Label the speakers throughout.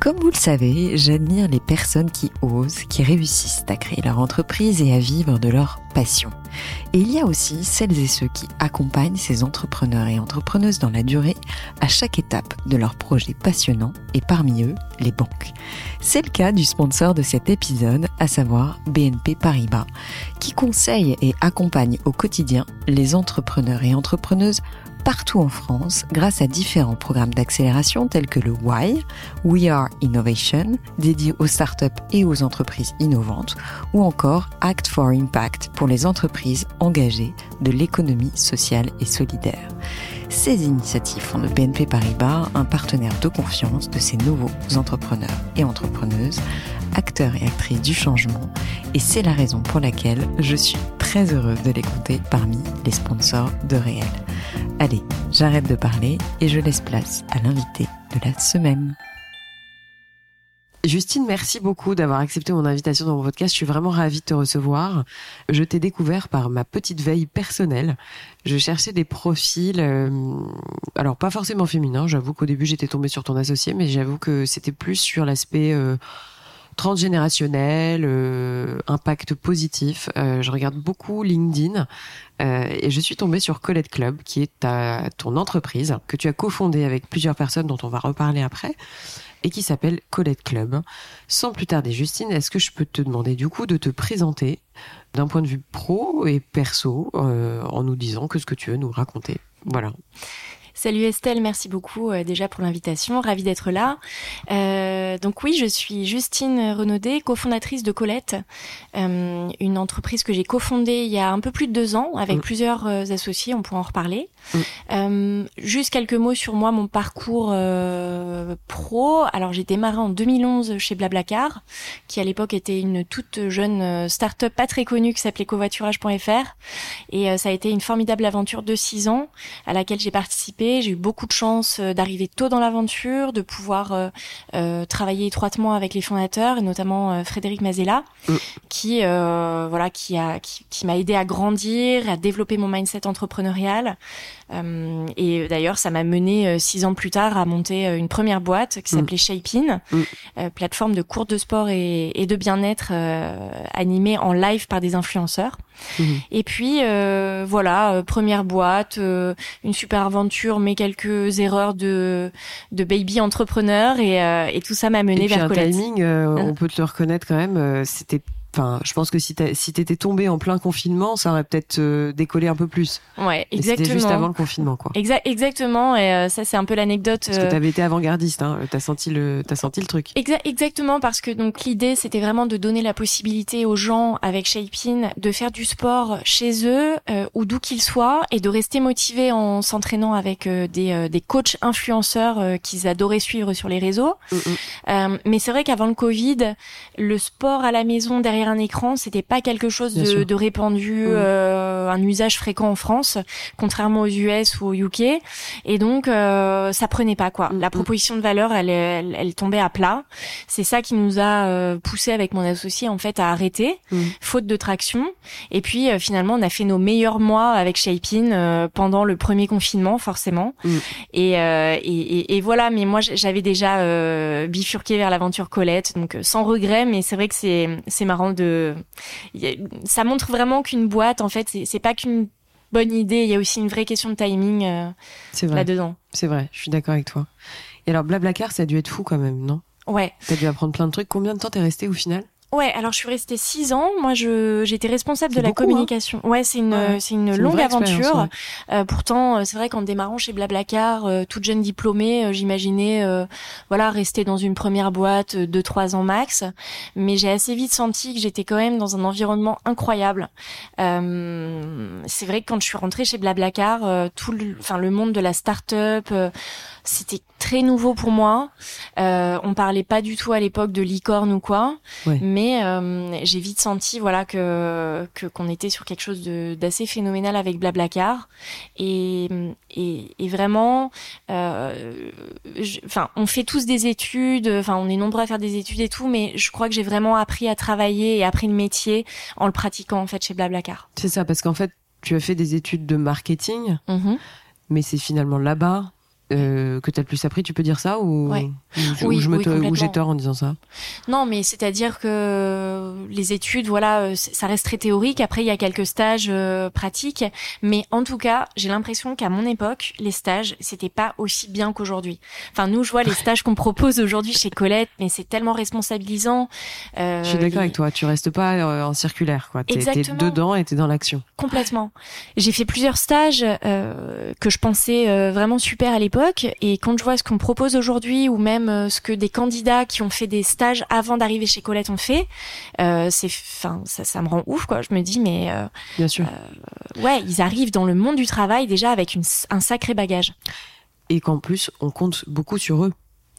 Speaker 1: Comme vous le savez, j'admire les personnes qui osent, qui réussissent à créer leur entreprise et à vivre de leur passion. Et il y a aussi celles et ceux qui accompagnent ces entrepreneurs et entrepreneuses dans la durée à chaque étape de leur projet passionnant et parmi eux, les banques. C'est le cas du sponsor de cet épisode, à savoir BNP Paribas, qui conseille et accompagne au quotidien les entrepreneurs et entrepreneuses partout en France grâce à différents programmes d'accélération tels que le WHY, We Are Innovation, dédié aux startups et aux entreprises innovantes, ou encore Act for Impact pour les entreprises engagées de l'économie sociale et solidaire. Ces initiatives font de BNP Paribas un partenaire de confiance de ces nouveaux entrepreneurs et entrepreneuses, acteurs et actrices du changement, et c'est la raison pour laquelle je suis très heureuse de les compter parmi les sponsors de Réel. Allez, j'arrête de parler et je laisse place à l'invité de la semaine.
Speaker 2: Justine, merci beaucoup d'avoir accepté mon invitation dans mon podcast. Je suis vraiment ravie de te recevoir. Je t'ai découvert par ma petite veille personnelle. Je cherchais des profils, euh, alors pas forcément féminins. J'avoue qu'au début j'étais tombée sur ton associé, mais j'avoue que c'était plus sur l'aspect euh, transgénérationnel, euh, impact positif. je regarde beaucoup LinkedIn et je suis tombée sur Colette Club, qui est ton entreprise que tu as cofondée avec plusieurs personnes dont on va reparler après et qui s'appelle Colette Club. Sans plus tarder, Justine, est-ce que je peux te demander du coup de te présenter d'un point de vue pro et perso euh, en nous disant que ce que tu veux nous raconter? Voilà.
Speaker 3: Salut Estelle, merci beaucoup euh, déjà pour l'invitation, ravie d'être là. Euh, donc oui, je suis Justine Renaudet, cofondatrice de Colette, euh, une entreprise que j'ai cofondée il y a un peu plus de deux ans avec mm. plusieurs associés, on pourra en reparler. Mm. Juste quelques mots sur moi, mon parcours pro. Alors j'ai démarré en 2011 chez Blablacar, qui à l'époque était une toute jeune start-up pas très connue qui s'appelait covoiturage.fr. Et ça a été une formidable aventure de six ans à laquelle j'ai participé j'ai eu beaucoup de chance euh, d'arriver tôt dans l'aventure, de pouvoir euh, euh, travailler étroitement avec les fondateurs et notamment Frédéric Mazella, mm. qui voilà qui a qui, m'a aidé à grandir, à développer mon mindset entrepreneurial. et d'ailleurs, ça m'a mené six ans plus tard à monter une première boîte qui mm. s'appelait Shapein, mm. plateforme de cours de sport et, et de bien-être animée en live par des influenceurs. Et puis voilà, première boîte, une super aventure mais quelques erreurs de de baby entrepreneur et, euh, et tout ça m'a mené vers
Speaker 2: un timing, euh, on peut te le reconnaître quand même. Euh, c'était Enfin, je pense que si t'étais si tombé en plein confinement, ça aurait peut-être euh, décollé un peu plus.
Speaker 3: Ouais, exactement.
Speaker 2: C'était juste avant le confinement, quoi.
Speaker 3: exactement. Et euh, ça, c'est un peu l'anecdote.
Speaker 2: Parce que euh, t'avais été avant-gardiste, hein. T'as senti le, t'as senti le truc.
Speaker 3: exactement, parce que donc l'idée, c'était vraiment de donner la possibilité aux gens avec Shapin de faire du sport chez eux ou d'où qu'ils soient et de rester motivés en s'entraînant avec des des coachs influenceurs qu'ils adoraient suivre sur les réseaux. Mm, mm. mais c'est vrai qu'avant le Covid, le sport à la maison derrière un écran, c'était pas quelque chose de, répandu, euh, un usage fréquent en France, contrairement aux US ou au UK. Et donc, euh, ça prenait pas quoi. La proposition de valeur, elle, elle, tombait à plat. C'est ça qui nous a euh, poussé avec mon associé en fait à arrêter, faute de traction. Et puis finalement, on a fait nos meilleurs mois avec Shapin pendant le premier confinement, forcément. Et, et, et, voilà. Mais moi, j'avais déjà bifurqué vers l'aventure Colette, donc sans regret. Mais c'est vrai que c'est c'est marrant de. Ça montre vraiment qu'une boîte, en fait, c'est pas qu'une bonne idée. Il y a aussi une vraie question de timing euh, là-dedans.
Speaker 2: C'est vrai, je suis d'accord avec toi. Et alors, Blablacar, ça a dû être fou quand même, non?
Speaker 3: Ouais.
Speaker 2: T'as dû apprendre plein de trucs. Combien de temps t'es resté au final?
Speaker 3: Ouais, alors je suis restée six ans. Moi, je j'étais responsable de la
Speaker 2: beaucoup, hein.
Speaker 3: communication. Ouais, c'est une
Speaker 2: Ouais.
Speaker 3: c'est une longue aventure.
Speaker 2: ouais.
Speaker 3: Euh, pourtant, euh, c'est vrai qu'en démarrant chez Blablacar, euh, toute jeune diplômée, euh, j'imaginais euh, voilà rester dans une première boîte deux trois ans max. Mais j'ai assez vite senti que j'étais quand même dans un environnement incroyable. Euh, c'est vrai que quand je suis rentrée chez Blablacar, euh, tout le enfin le monde de la start-up, euh, c'était très nouveau pour moi. Euh, on parlait pas du tout à l'époque de licorne ou quoi,
Speaker 2: Ouais.
Speaker 3: mais euh, j'ai vite senti voilà que qu'on était sur quelque chose d'assez phénoménal avec Blablacar et et, et vraiment, euh, je- enfin on fait tous des études, enfin on est nombreux à faire des études et tout, mais je crois que j'ai vraiment appris à travailler et appris le métier en le pratiquant en fait chez Blablacar.
Speaker 2: C'est ça, parce qu'en fait, tu as fait des études de marketing,
Speaker 3: Mhm.
Speaker 2: mais c'est finalement là-bas euh, que tu as le plus appris, tu peux dire ça ou,
Speaker 3: Ouais.
Speaker 2: ou je,
Speaker 3: Oui,
Speaker 2: ou je me
Speaker 3: oui,
Speaker 2: j'ai tort en disant ça?
Speaker 3: Non, mais c'est-à-dire que les études, voilà, euh, ça reste très théorique. Après, il y a quelques stages euh, pratiques, mais en tout cas, j'ai l'impression qu'à mon époque, les stages, c'était pas aussi bien qu'aujourd'hui. Enfin, nous, je vois les stages qu'on propose aujourd'hui chez Colette, mais c'est tellement responsabilisant. Euh,
Speaker 2: Je suis d'accord avec toi, tu restes pas euh, en circulaire, quoi. T'es dedans et t'es dans l'action.
Speaker 3: Complètement. J'ai fait plusieurs stages euh, que je pensais euh, vraiment super à l'époque et quand je vois ce qu'on propose aujourd'hui ou même euh, ce que des candidats qui ont fait des stages avant d'arriver chez Colette ont fait, euh, c'est, enfin, ça, ça me rend ouf quoi. Je me dis mais euh,
Speaker 2: Bien sûr.
Speaker 3: ouais, ils arrivent dans le monde du travail déjà avec une, un sacré bagage.
Speaker 2: et qu'en plus on compte beaucoup sur eux.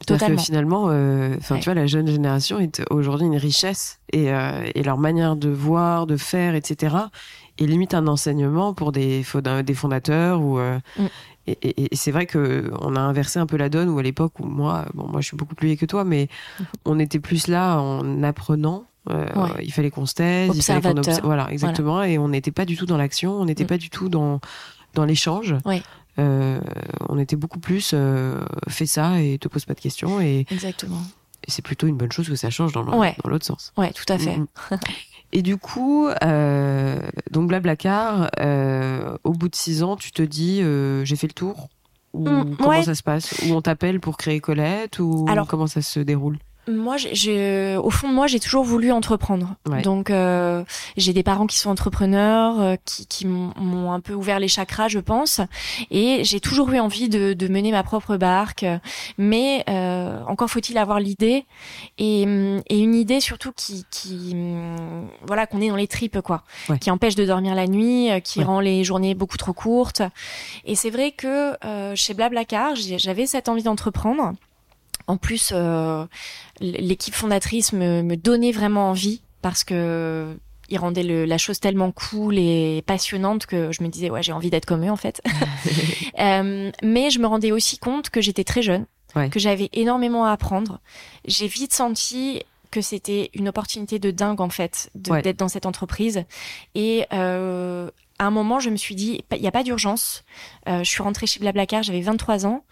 Speaker 3: Totalement.
Speaker 2: que finalement, enfin
Speaker 3: Ouais.
Speaker 2: tu vois, la jeune génération est aujourd'hui une richesse et, et leur manière de voir, de faire, etc. est limite un enseignement pour des, des fondateurs ou. euh,
Speaker 3: Mm.
Speaker 2: Et, et- et c'est vrai que on a inversé un peu la donne où à l'époque où moi, bon moi je suis beaucoup plus vieille que toi, mais on était plus là en apprenant. euh,
Speaker 3: Ouais.
Speaker 2: Il fallait qu'on se taise, il fallait qu'on obs- voilà exactement, et on n'était pas du tout dans l'action, on n'était
Speaker 3: Mm.
Speaker 2: pas du tout dans dans l'échange.
Speaker 3: Ouais.
Speaker 2: Euh, on était beaucoup plus fais ça et te pose pas de questions et,
Speaker 3: Exactement.
Speaker 2: et c'est plutôt une bonne chose que ça change dans
Speaker 3: Ouais.
Speaker 2: l'autre sens.
Speaker 3: Ouais, tout à fait.
Speaker 2: Et du coup, euh, donc Blablacar, euh, au bout de six ans, tu te dis euh, j'ai fait le tour? Ou
Speaker 3: Mm,
Speaker 2: comment
Speaker 3: ouais.
Speaker 2: ça se passe? Ou on t'appelle pour créer Colette? Ou
Speaker 3: Alors-
Speaker 2: comment ça se déroule?
Speaker 3: Moi, j'ai- j'ai, au fond de moi, j'ai toujours voulu entreprendre.
Speaker 2: Ouais.
Speaker 3: Donc, euh, j'ai des parents qui sont entrepreneurs, euh, qui, qui m'ont un peu ouvert les chakras, je pense. Et j'ai toujours eu envie de, de mener ma propre barque. Mais euh, encore faut-il avoir l'idée et, et une idée surtout qui, qui hum, voilà, qu'on est dans les tripes, quoi,
Speaker 2: Ouais.
Speaker 3: qui empêche de dormir la nuit, euh, qui
Speaker 2: Ouais.
Speaker 3: rend les journées beaucoup trop courtes. Et c'est vrai que euh, chez Blablacar, j'avais cette envie d'entreprendre. En plus, euh, l'équipe fondatrice me, me donnait vraiment envie parce que ils rendaient le- la chose tellement cool et passionnante que je me disais ouais j'ai envie d'être comme eux en fait. Euh, mais je me rendais aussi compte que j'étais très jeune,
Speaker 2: Ouais.
Speaker 3: que j'avais énormément à apprendre. J'ai vite senti que c'était une opportunité de dingue en fait
Speaker 2: Ouais.
Speaker 3: d'être dans cette entreprise et euh, à un moment je me suis dit il n'y a pas d'urgence. Euh, je suis rentrée chez Blablacar j'avais 23 ans.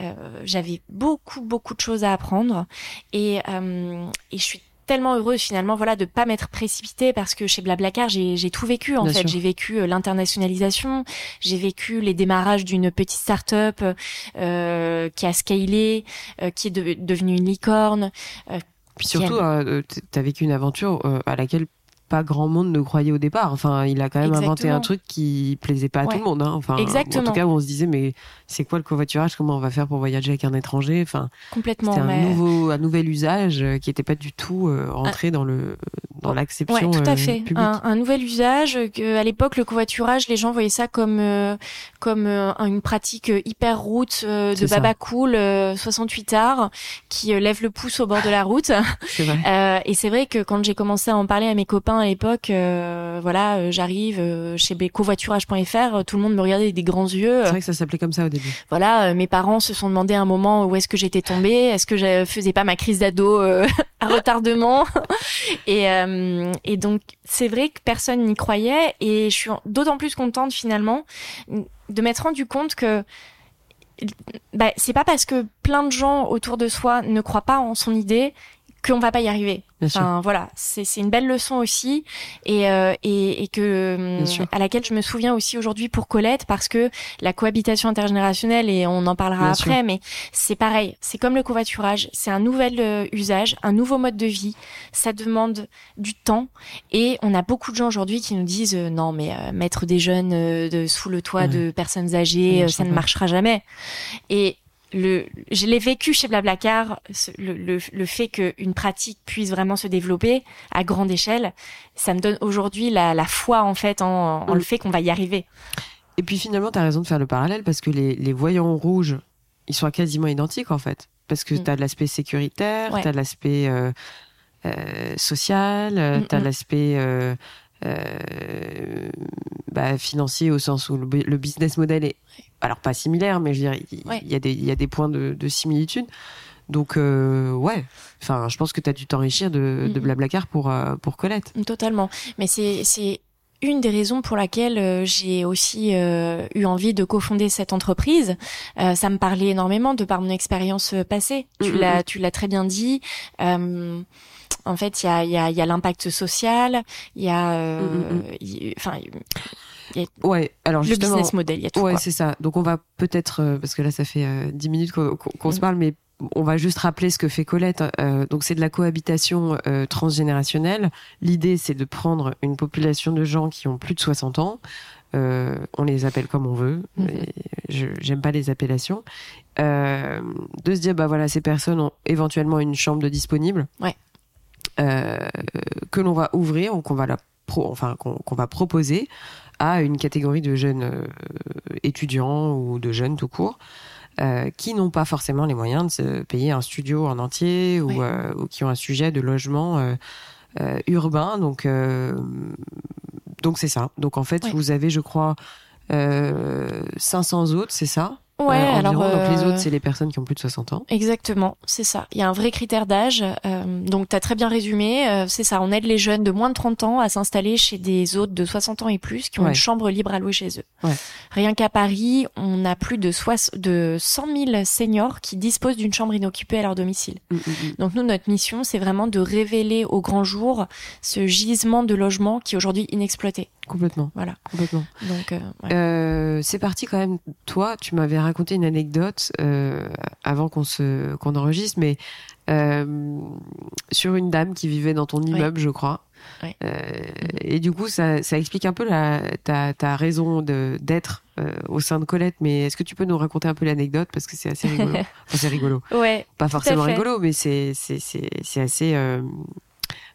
Speaker 3: Euh, j'avais beaucoup beaucoup de choses à apprendre. Et, euh, et je suis tellement heureuse finalement voilà de pas m'être précipitée parce que chez Blablacar j'ai tout vécu en
Speaker 2: Bien
Speaker 3: fait. j'ai vécu euh, l'internationalisation. J'ai vécu les démarrages d'une petite start-up euh, qui a scalé euh, qui est de- devenue une licorne
Speaker 2: Puis surtout, euh, t- t'as vécu une aventure euh, à laquelle pas grand monde ne croyait au départ. Enfin, il a quand même inventé un truc qui plaisait pas à
Speaker 3: Ouais.
Speaker 2: tout le monde. Hein. Enfin,
Speaker 3: Exactement.
Speaker 2: En tout cas, où on se disait mais c'est quoi le covoiturage? Comment on va faire pour voyager avec un étranger? Enfin,
Speaker 3: complètement
Speaker 2: c'était un
Speaker 3: mais-
Speaker 2: nouveau, un nouvel usage euh, qui n'était pas du tout euh, rentré dans le dans
Speaker 3: Ouais,
Speaker 2: l'acception
Speaker 3: tout à
Speaker 2: euh,
Speaker 3: fait. Un, un nouvel usage. Que, à l'époque, le covoiturage, les gens voyaient ça comme euh, comme euh, une pratique euh, hyper route euh, de baba cool, euh, 68 arts, qui euh, lève le pouce au bord de la route.
Speaker 2: C'est vrai.
Speaker 3: Euh, et c'est vrai que quand j'ai commencé à en parler à mes copains à l'époque, euh, voilà, euh, j'arrive euh, chez covoiturage.fr, tout le monde me regardait avec des grands yeux.
Speaker 2: C'est vrai que ça s'appelait comme ça au début.
Speaker 3: Voilà, mes parents se sont demandé à un moment où est-ce que j'étais tombée, est-ce que je faisais pas ma crise d'ado à retardement. et, et donc c'est vrai que personne n'y croyait et je suis d'autant plus contente finalement de m'être rendu compte que bah, c'est pas parce que plein de gens autour de soi ne croient pas en son idée qu'on va pas y arriver. enfin voilà, c'est une belle leçon aussi et euh, et, et que à laquelle je me souviens aussi aujourd'hui pour Colette parce que la cohabitation intergénérationnelle et on en parlera après, mais c'est pareil, c'est comme le covoiturage, c'est un nouvel euh, usage, un nouveau mode de vie. Ça demande du temps et on a beaucoup de gens aujourd'hui qui nous disent euh, non mais mettre des jeunes de, sous le toit de personnes âgées, ça ne marchera jamais. Et le, je l'ai vécu chez Blablacar, le, le, le fait qu'une pratique puisse vraiment se développer à grande échelle, ça me donne aujourd'hui la, la, foi en fait en, en le mm. fait qu'on va y arriver.
Speaker 2: Et puis finalement, tu as raison de faire le parallèle parce que les, les voyants rouges, ils sont quasiment identiques en fait. Parce que mm. tu as de l'aspect sécuritaire, tu as de l'aspect euh, euh, social, mm, tu as l'aspect euh, euh, bah, financier au sens où le, business model est alors pas similaire, mais je dire il y, a des il y a des points de, de similitude. Donc euh, ouais, enfin je pense que tu as dû t'enrichir de, de Blablacar pour euh, pour Colette.
Speaker 3: Totalement. Mais c'est c'est une des raisons pour laquelle euh, j'ai aussi eu envie de cofonder cette entreprise. ça me parlait énormément de par mon expérience passée. Tu mm, mm, l'as, tu l'as très bien dit. En fait, il y a, y a, y a l'impact social, il y a, euh, mm, mm, mm. enfin,
Speaker 2: ouais. Alors
Speaker 3: le business model, il y a tout.
Speaker 2: Ouais, c'est ça. Donc on va peut-être, euh, parce que là, ça fait euh, dix minutes qu'on se parle, mais on va juste rappeler ce que fait Colette. donc c'est de la cohabitation transgénérationnelle. L'idée, c'est de prendre une population de gens qui ont plus de 60 ans. on les appelle comme on veut. Je J'aime pas les appellations. de se dire, bah voilà, ces personnes ont éventuellement une chambre de disponible.
Speaker 3: Ouais.
Speaker 2: Euh, que l'on va ouvrir ou qu'on va la pro, enfin qu'on va proposer à une catégorie de jeunes euh, étudiants ou de jeunes tout court. Euh, qui n'ont pas forcément les moyens de se payer un studio en entier ou, euh, ou, qui ont un sujet de logement euh, urbain. Donc, donc c'est ça. Donc en fait, vous avez, je crois, 500 autres, c'est ça?
Speaker 3: Ouais, alors
Speaker 2: donc les autres, euh, c'est les personnes qui ont plus de 60 ans.
Speaker 3: Exactement, c'est ça. Il y a un vrai critère d'âge. Euh, donc tu as très bien résumé. Euh, c'est ça, on aide les jeunes de moins de 30 ans à s'installer chez des autres de 60 ans et plus qui ont une chambre libre à louer chez eux.
Speaker 2: Ouais.
Speaker 3: Rien qu'à Paris, on a plus de, de 100 000 seniors qui disposent d'une chambre inoccupée à leur domicile. Mm, mm, mm. Donc nous, notre mission, c'est vraiment de révéler au grand jour ce gisement de logement qui est aujourd'hui inexploité.
Speaker 2: Complètement.
Speaker 3: Voilà.
Speaker 2: Complètement.
Speaker 3: Donc, euh,
Speaker 2: euh, c'est parti quand même. Toi, tu m'avais raconté une anecdote euh, avant qu'on se qu'on enregistre, mais sur une dame qui vivait dans ton immeuble, je crois. Et du coup, ça, ça explique un peu la, ta, ta raison d'être au sein de Colette. Mais est-ce que tu peux nous raconter un peu l'anecdote? Parce que c'est assez rigolo. enfin, c'est rigolo.
Speaker 3: Ouais.
Speaker 2: Pas forcément rigolo, mais c'est c'est c'est c'est assez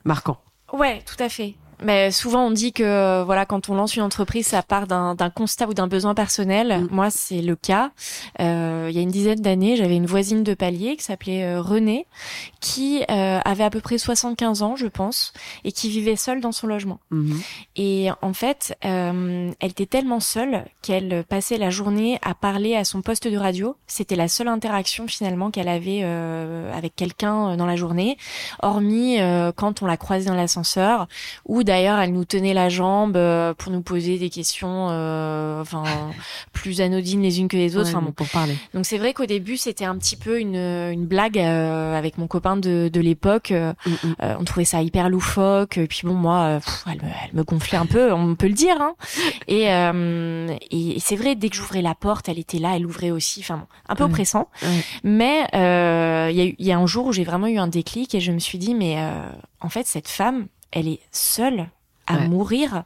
Speaker 2: marquant.
Speaker 3: Ouais, tout à fait. Mais souvent on dit que voilà quand on lance une entreprise ça part d'un constat ou d'un besoin personnel. Mm. Moi c'est le cas. Euh, il y a une dizaine d'années j'avais une voisine de palier qui s'appelait euh, Renée qui euh, avait à peu près 75 ans je pense et qui vivait seule dans son logement.
Speaker 2: Mm-hmm.
Speaker 3: Et en fait euh, elle était tellement seule qu'elle passait la journée à parler à son poste de radio. C'était la seule interaction finalement qu'elle avait euh, avec quelqu'un dans la journée, hormis quand on la croisait dans l'ascenseur ou d'ailleurs, elle nous tenait la jambe euh, pour nous poser des questions, euh, enfin plus anodines les unes que les autres.
Speaker 2: enfin pour parler.
Speaker 3: Donc c'est vrai qu'au début c'était un petit peu une, une blague euh, avec mon copain de, de l'époque. Mm, mm. on trouvait ça hyper loufoque. Et puis bon moi, elle, me, elle, me, gonflait un peu, on peut le dire. Hein. Et, et c'est vrai dès que j'ouvrais la porte, elle était là, elle ouvrait aussi. Enfin un peu oppressant. Mais il y, a, y a un jour où j'ai vraiment eu un déclic et je me suis dit mais en fait cette femme elle est seule à mourir.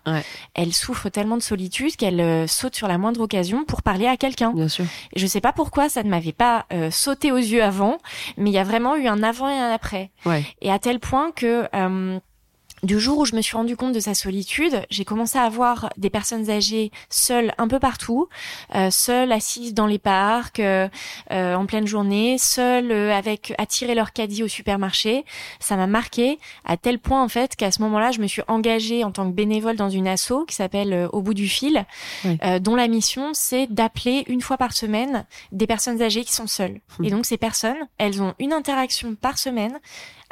Speaker 3: Elle souffre tellement de solitude qu'elle euh, saute sur la moindre occasion pour parler à quelqu'un.
Speaker 2: Bien sûr.
Speaker 3: Je sais pas pourquoi ça ne m'avait pas euh, sauté aux yeux avant, mais il y a vraiment eu un avant et un après. Et à tel point que euh, du jour où je me suis rendu compte de sa solitude, j'ai commencé à voir des personnes âgées seules un peu partout, euh, seules assises dans les parcs euh, euh en pleine journée, seules euh, avec à tirer leur caddie au supermarché. Ça m'a marqué à tel point en fait qu'à ce moment-là, je me suis engagée en tant que bénévole dans une asso qui s'appelle euh, Au bout du fil, dont la mission c'est d'appeler une fois par semaine des personnes âgées qui sont seules. Hum. Et donc ces personnes, elles ont une interaction par semaine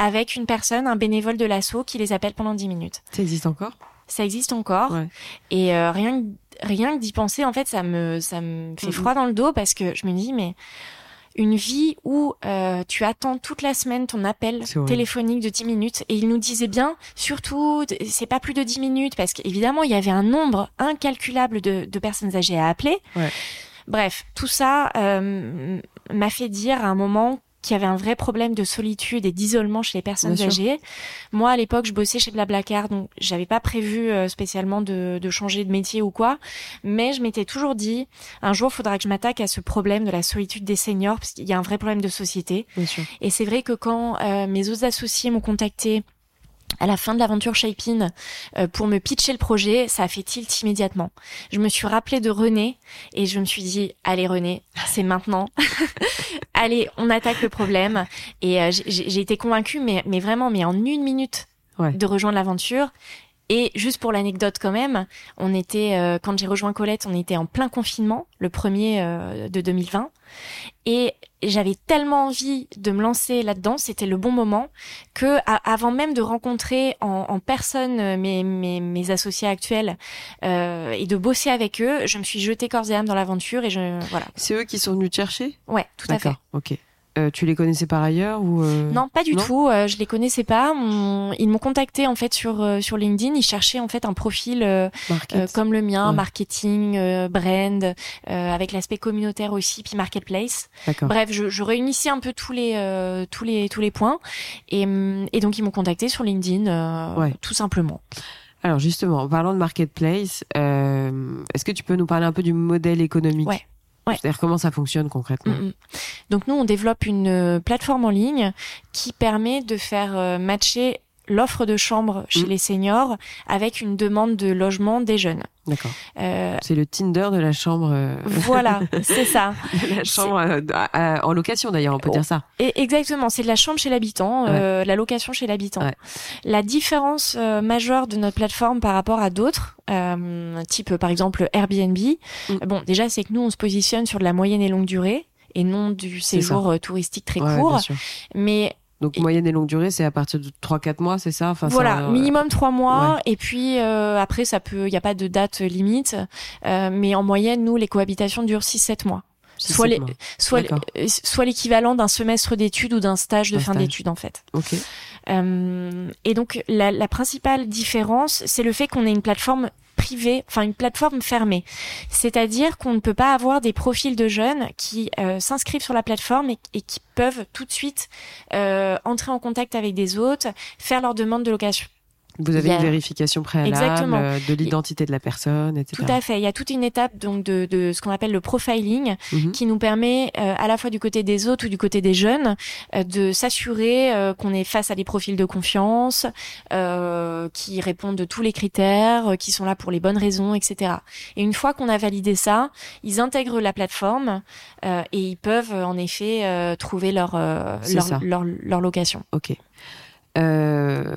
Speaker 3: avec une personne, un bénévole de l'assaut qui les appelle pendant 10 minutes.
Speaker 2: Ça existe encore?
Speaker 3: Ça existe encore. Et euh, rien, rien que d'y penser, en fait, ça me, ça me fait froid dans le dos parce que je me dis, mais une vie où euh, tu attends toute la semaine ton appel téléphonique de 10 minutes et il nous disait bien surtout c'est pas plus de 10 minutes parce qu'évidemment il y avait un nombre incalculable de, de personnes âgées à appeler.
Speaker 2: Ouais.
Speaker 3: Bref, tout ça euh, m'a fait dire à un moment qu'il y avait un vrai problème de solitude et d'isolement chez les personnes
Speaker 2: Bien sûr.
Speaker 3: âgées. Moi, à l'époque, je bossais chez Blablacar, donc j'avais pas prévu euh, spécialement de, de changer de métier ou quoi, mais je m'étais toujours dit, un jour, il faudra que je m'attaque à ce problème de la solitude des seniors, parce qu'il y a un vrai problème de société.
Speaker 2: Bien sûr.
Speaker 3: Et c'est vrai que quand euh, mes autres associés m'ont contacté à la fin de l'aventure Shape-in euh, pour me pitcher le projet, ça a fait tilt immédiatement. Je me suis rappelé de René et je me suis dit allez René, c'est maintenant. allez, on attaque le problème et euh, j'ai été convaincue mais mais vraiment mais en une minute
Speaker 2: Ouais.
Speaker 3: de rejoindre l'aventure. Et juste pour l'anecdote quand même, on était euh, quand j'ai rejoint Colette, on était en plein confinement, le premier euh, de 2020, et j'avais tellement envie de me lancer là-dedans, c'était le bon moment, que avant même de rencontrer en, en personne euh, mes, mes, mes associés actuels euh, et de bosser avec eux, je me suis jetée corps et âme dans l'aventure et je voilà,
Speaker 2: C'est eux qui sont venus te chercher?
Speaker 3: Ouais, tout à fait.
Speaker 2: Ok. Euh, tu les connaissais par ailleurs ou euh,
Speaker 3: Non, pas du
Speaker 2: non
Speaker 3: tout. euh, je les connaissais pas. On- Ils m'ont contacté en fait sur euh, sur LinkedIn. Ils cherchaient en fait un profil euh, euh, comme le mien,
Speaker 2: Ouais.
Speaker 3: marketing, euh, brand, euh, avec l'aspect communautaire aussi, puis marketplace.
Speaker 2: D'accord.
Speaker 3: Bref, je, je réunissais un peu tous les euh, tous les tous les points et, hum, et donc ils m'ont contacté sur LinkedIn, euh,
Speaker 2: Ouais.
Speaker 3: tout simplement.
Speaker 2: Alors justement, en parlant de marketplace, euh, est-ce que tu peux nous parler un peu du modèle économique
Speaker 3: Ouais. Ouais.
Speaker 2: C'est-à-dire comment ça fonctionne concrètement
Speaker 3: Mm, mm. Donc nous, on développe une euh, plateforme en ligne qui permet de faire euh, matcher l'offre de chambre chez
Speaker 2: Mm.
Speaker 3: les seniors avec une demande de logement des jeunes.
Speaker 2: D'accord.
Speaker 3: Euh,
Speaker 2: C'est le Tinder de la chambre. euh,
Speaker 3: voilà, c'est ça.
Speaker 2: la chambre euh, en location d'ailleurs, on peut
Speaker 3: Oh.
Speaker 2: dire ça.
Speaker 3: Et exactement, c'est de la chambre chez l'habitant, la location chez l'habitant.
Speaker 2: Ouais.
Speaker 3: La différence majeure de notre plateforme par rapport à d'autres, type par exemple Airbnb,
Speaker 2: Mm.
Speaker 3: bon déjà c'est que nous on se positionne sur de la moyenne et longue durée et non du séjour touristique très
Speaker 2: Ouais,
Speaker 3: court.
Speaker 2: bien sûr.
Speaker 3: Mais
Speaker 2: Donc
Speaker 3: Et-
Speaker 2: moyenne et longue durée, c'est à partir de 3-4 mois, c'est ça? Enfin,
Speaker 3: voilà,
Speaker 2: ça, euh,
Speaker 3: minimum trois mois. Et puis euh, après, ça peut, il n'y a pas de date limite. Euh, mais en moyenne, nous, les cohabitations durent 6-7 mois.
Speaker 2: six,
Speaker 3: soit
Speaker 2: sept
Speaker 3: les-
Speaker 2: mois.
Speaker 3: Soit, euh, soit l'équivalent d'un semestre d'études ou d'un stage de
Speaker 2: Un
Speaker 3: fin d'études en fait.
Speaker 2: Ok.
Speaker 3: Euh, et donc la, la principale différence, c'est le fait qu'on ait une plateforme enfin une plateforme fermée. C'est-à-dire qu'on ne peut pas avoir des profils de jeunes qui euh, s'inscrivent sur la plateforme et, qui peuvent tout de suite euh, entrer en contact avec des autres, faire leur demande de location.
Speaker 2: Vous avez
Speaker 3: a-
Speaker 2: une vérification préalable
Speaker 3: Exactement.
Speaker 2: euh, de l'identité de la personne, etc.
Speaker 3: Tout à fait. Il y a toute une étape donc de, de ce qu'on appelle le profiling
Speaker 2: Mhm.
Speaker 3: qui nous permet euh, à la fois du côté des autres ou du côté des jeunes euh, de s'assurer euh, qu'on est face à des profils de confiance euh, qui répondent de tous les critères, qui sont là pour les bonnes raisons, etc. Et une fois qu'on a validé ça, ils intègrent la plateforme euh, et ils peuvent en effet euh, trouver leur, euh, leur, leur leur location.
Speaker 2: Ok. Euh,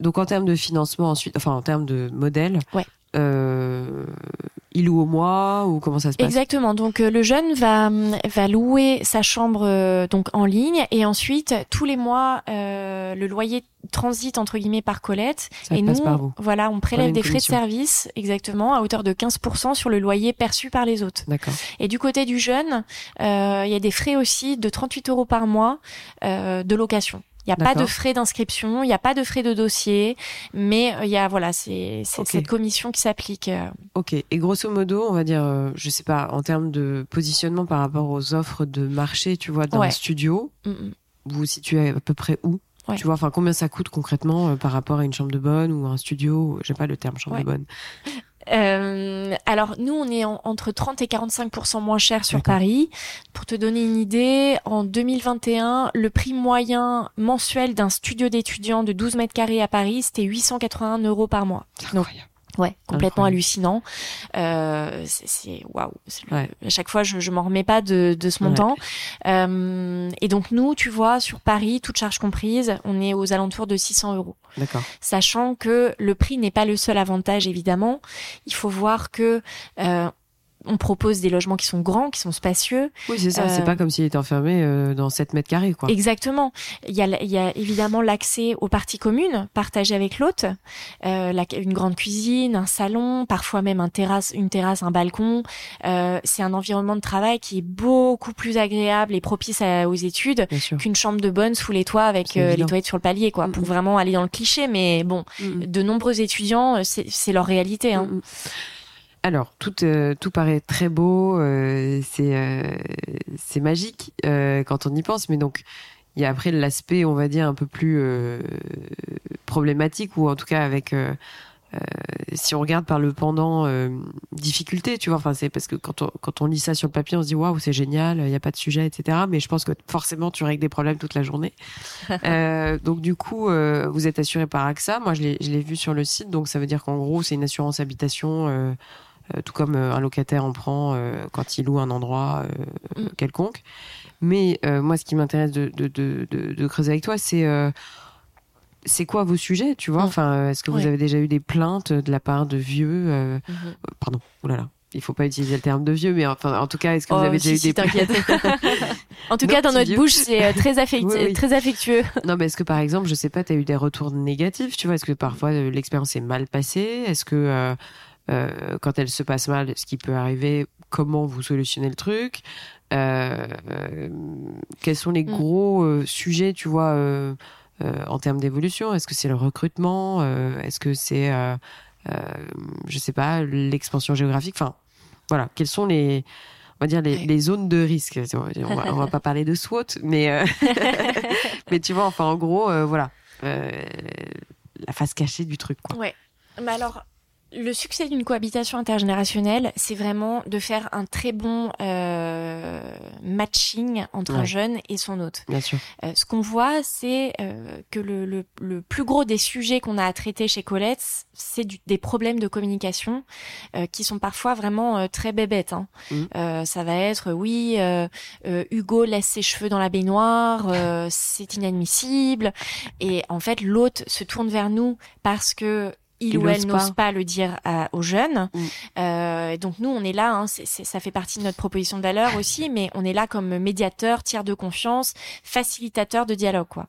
Speaker 2: donc en termes de financement ensuite, enfin en termes de modèle,
Speaker 3: Ouais.
Speaker 2: euh, il loue au mois ou comment ça se passe?
Speaker 3: Exactement. Donc euh, le jeune va va louer sa chambre euh, donc en ligne et ensuite tous les mois euh, le loyer transite entre guillemets par Colette
Speaker 2: Ça
Speaker 3: et nous
Speaker 2: par
Speaker 3: voilà on prélève des frais de service exactement à hauteur de 15% sur le loyer perçu par les autres.
Speaker 2: D'accord.
Speaker 3: Et du côté du jeune, euh, il y a des frais aussi de 38 euros par mois euh, de location. Il n'y a pas de frais d'inscription, il n'y a pas de frais de dossier, mais euh, il y a voilà, c'est cette commission qui s'applique. euh,
Speaker 2: Ok. Et grosso modo, on va dire, euh, je sais pas, en termes de positionnement par rapport aux offres de marché, tu vois, d'un
Speaker 3: Ouais.
Speaker 2: studio,
Speaker 3: mm, mm.
Speaker 2: vous vous situez à peu près où?
Speaker 3: Ouais.
Speaker 2: Tu vois, enfin, combien ça coûte concrètement euh, par rapport à une chambre de bonne ou un studio J'ai pas le terme chambre
Speaker 3: Ouais.
Speaker 2: de bonne?
Speaker 3: Euh, alors nous, on est en- entre 30 et 45 moins cher sur. Paris. Pour te donner une idée, en 2021, le prix moyen mensuel d'un studio d'étudiants de 12 mètres carrés à Paris, c'était 881 euros par mois. Donc, Ouais, complètement
Speaker 2: Incroyable.
Speaker 3: hallucinant. Euh, c'est- waouh.
Speaker 2: Ouais.
Speaker 3: À chaque fois, je, je m'en remets pas de, de ce
Speaker 2: Ouais.
Speaker 3: montant. Euh, et donc nous, tu vois, sur Paris, toute charge comprise, on est aux alentours de 600 euros
Speaker 2: D'accord.
Speaker 3: sachant que le prix n'est pas le seul avantage évidemment. Il faut voir que euh, on propose des logements qui sont grands, qui sont spacieux.
Speaker 2: Oui, c'est ça. C'est
Speaker 3: Euh,
Speaker 2: pas comme s'il était enfermé euh, dans 7 mètres carrés, quoi.
Speaker 3: Exactement. Il y a, il y a évidemment l'accès aux parties communes partagées avec l'hôte, euh, la- une grande cuisine, un salon, parfois même un terrasse, une terrasse, un balcon. Euh, c'est un environnement de travail qui est beaucoup plus agréable et propice à- aux études qu'une chambre de bonne sous les toits avec euh, les toilettes sur le palier, quoi, pour vraiment aller dans le cliché. Mais bon, de nombreux étudiants, c'est leur réalité. Hein.
Speaker 2: Alors, tout, euh, tout paraît très beau, euh, c'est euh, c'est magique euh, quand on y pense, mais donc il y a après l'aspect, on va dire, un peu plus euh, problématique, ou en tout cas avec, euh, euh, si on regarde par le pendant euh, difficulté, tu vois, enfin c'est parce que quand on, quand on lit ça sur le papier, on se dit waouh, c'est génial, il n'y a pas de sujet, etc. Mais je pense que forcément, tu règles des problèmes toute la journée. Euh, donc du coup, euh, vous êtes assuré par AXA. Moi, je l'ai vu sur le site, donc ça veut dire qu'en gros, c'est une assurance habitation, tout comme euh, un locataire en prend euh, quand il loue un endroit euh,
Speaker 3: Mm.
Speaker 2: quelconque. Mais euh, moi, ce qui m'intéresse de, de, de, de, creuser avec toi, c'est euh, c'est quoi vos sujets, tu vois?
Speaker 3: Mm.
Speaker 2: Enfin, est-ce que vous
Speaker 3: Ouais.
Speaker 2: avez déjà eu des plaintes de la part de vieux euh,
Speaker 3: Mhm.
Speaker 2: euh, Pardon, oulala. Il faut pas utiliser le terme de vieux, mais enfin, en tout cas, est-ce que vous
Speaker 3: Oh,
Speaker 2: avez
Speaker 3: si,
Speaker 2: déjà
Speaker 3: si,
Speaker 2: eu des
Speaker 3: t'inquiète. en tout cas, dans notre
Speaker 2: vieux.
Speaker 3: bouche, c'est euh, très, affectu-
Speaker 2: Oui, oui.
Speaker 3: très affectueux.
Speaker 2: Non, mais est-ce que par exemple, je sais pas, tu as eu des retours négatifs, tu vois? Est-ce que parfois euh, l'expérience est mal passée? Est-ce que euh, euh, quand elle se passe mal, ce qui peut arriver, comment vous solutionnez le truc Euh, euh, Quels sont les
Speaker 3: Mm.
Speaker 2: gros sujets, tu vois, en termes d'évolution? Est-ce que c'est le recrutement? Est-ce que c'est, je sais pas, l'expansion géographique? Enfin, voilà, quelles sont les on va dire les, zones de risque? On va, on va pas parler de SWOT, mais euh, mais tu vois, enfin en gros, euh, voilà, euh, la face cachée du truc, quoi.
Speaker 3: Ouais. Mais alors, le succès d'une cohabitation intergénérationnelle, c'est vraiment de faire un très bon euh, matching entre un jeune et son hôte.
Speaker 2: Bien sûr.
Speaker 3: Euh, ce qu'on voit, c'est euh, que le, le, le plus gros des sujets qu'on a à traiter chez Colette, c'est du- des problèmes de communication euh, qui sont parfois vraiment euh, très bébêtes. Hein.
Speaker 2: Mhm.
Speaker 3: Euh, ça va être, oui, euh, euh, Hugo laisse ses cheveux dans la baignoire, euh, c'est inadmissible. Et en fait, l'hôte se tourne vers nous parce que il,
Speaker 2: Il
Speaker 3: ou elle
Speaker 2: ose
Speaker 3: n'ose
Speaker 2: pas.
Speaker 3: le dire à- aux jeunes.
Speaker 2: Mm.
Speaker 3: Euh, donc nous, on est là, hein, ça fait partie de notre proposition de valeur aussi, mais on est là comme médiateur, tiers de confiance, facilitateur de dialogue. quoi.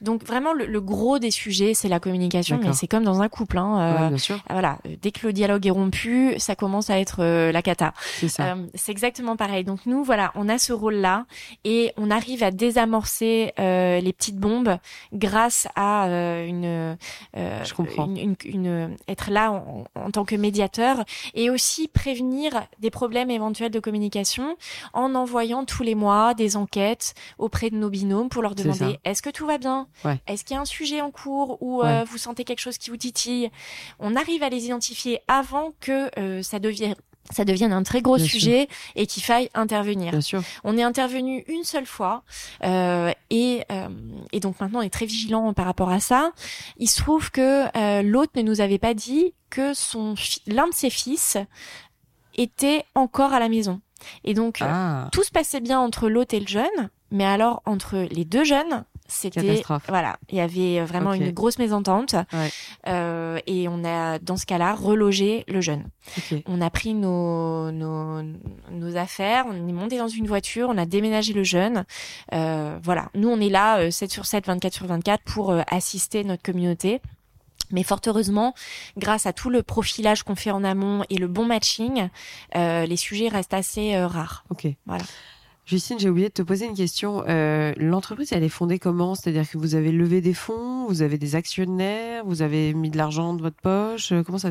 Speaker 3: Donc vraiment, le, le gros des sujets, c'est la communication, mais c'est comme dans un couple. Hein, euh,
Speaker 2: Ouais, bien sûr,
Speaker 3: voilà, euh, dès que le dialogue est rompu, ça commence à être euh, la cata.
Speaker 2: c'est.
Speaker 3: Euh, exactement pareil. Donc nous, voilà, on a ce rôle-là et on arrive à désamorcer euh, les petites bombes grâce à euh, une, euh,
Speaker 2: Je comprends.
Speaker 3: une, une- une- être là en, en tant que médiateur et aussi prévenir des problèmes éventuels de communication en envoyant tous les mois des enquêtes auprès de nos binômes pour leur demander est-ce que tout va bien,
Speaker 2: Ouais.
Speaker 3: est-ce qu'il y a un sujet en cours ou euh, vous sentez quelque chose qui vous titille? On arrive à les identifier avant que euh, ça devienne ça devienne un très gros
Speaker 2: Bien sûr.
Speaker 3: sujet et qu'il faille intervenir.
Speaker 2: Bien sûr.
Speaker 3: On est intervenu une seule fois euh, et, euh, et donc maintenant on est très vigilant par rapport à ça. Il se trouve que euh, l'autre ne nous avait pas dit que son l'un de ses fils était encore à la maison. Et donc euh,
Speaker 2: Ah,
Speaker 3: tout se passait bien entre l'hôte et le jeune, mais alors entre les deux jeunes, c'était voilà, il y avait vraiment une grosse mésentente,
Speaker 2: Ouais.
Speaker 3: Euh, et on a dans ce cas-là relogé le jeune.
Speaker 2: ok.
Speaker 3: On a pris nos, nos, nos affaires, on est monté dans une voiture, on a déménagé le jeune. Euh, voilà, nous on est là euh, 7 sur 7, 24 sur 24 pour euh, assister notre communauté. Mais fort heureusement, grâce à tout le profilage qu'on fait en amont et le bon matching, euh, les sujets restent assez euh, rares.
Speaker 2: Ok.
Speaker 3: Voilà.
Speaker 2: Justine, j'ai oublié de te poser une question. Euh, L'entreprise, elle est fondée comment? C'est-à-dire que vous avez levé des fonds, vous avez des actionnaires, vous avez mis de l'argent de votre poche? Euh, Comment ça,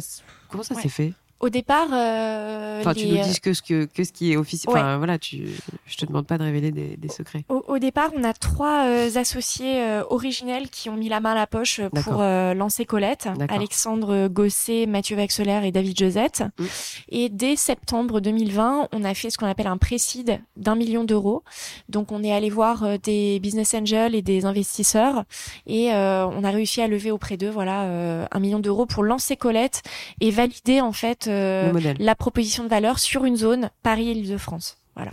Speaker 2: comment ça
Speaker 3: Ouais.
Speaker 2: s'est fait?
Speaker 3: Au départ, euh,
Speaker 2: Enfin, tu nous dis que ce que, que ce qui est officiel.
Speaker 3: Ouais.
Speaker 2: Enfin, voilà, tu, je te demande pas de révéler des, des secrets.
Speaker 3: Au, au départ, on a trois euh, associés euh, originels qui ont mis la main à la poche euh, pour lancer Colette. Alexandre Gosset, Mathieu Vaxelaire et David Josette.
Speaker 2: Mm.
Speaker 3: Et dès septembre 2020, on a fait ce qu'on appelle un précide d'un million d'euros. Donc on est allé voir des business angels et des investisseurs et on a réussi à lever auprès d'eux voilà un million d'euros pour lancer Colette et valider en fait euh, la proposition de valeur sur une zone. Voilà.
Speaker 2: Paris-Île-de-France.
Speaker 3: Voilà.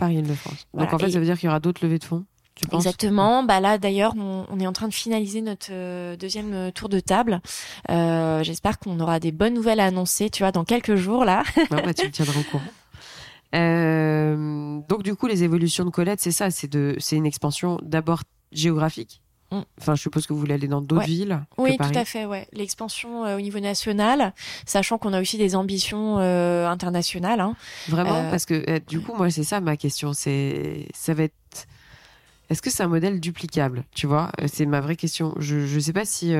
Speaker 2: Donc en fait,
Speaker 3: Et-
Speaker 2: ça veut dire qu'il y aura d'autres levées de fonds tu penses?
Speaker 3: Exactement. Bah là, d'ailleurs, on, on est en train de finaliser notre euh, deuxième euh, tour de table. Euh, J'espère qu'on aura des bonnes nouvelles à annoncer, tu vois, dans quelques jours là.
Speaker 2: Non, bah, tu me tiendras au courant. Euh, donc du coup, les évolutions de Colette, c'est ça, c'est de, c'est une expansion d'abord géographique.
Speaker 3: Mm.
Speaker 2: Enfin, je suppose que vous voulez aller dans d'autres
Speaker 3: Ouais.
Speaker 2: villes.
Speaker 3: Oui,
Speaker 2: Paris.
Speaker 3: tout à fait. Ouais, l'expansion euh, au niveau national, sachant qu'on a aussi des ambitions euh, internationales. Hein.
Speaker 2: Vraiment,
Speaker 3: Euh,
Speaker 2: parce que euh, du coup, moi, c'est ça ma question. C'est, ça va être. Est-ce que c'est un modèle duplicable Tu vois, c'est ma vraie question. Je je sais pas si.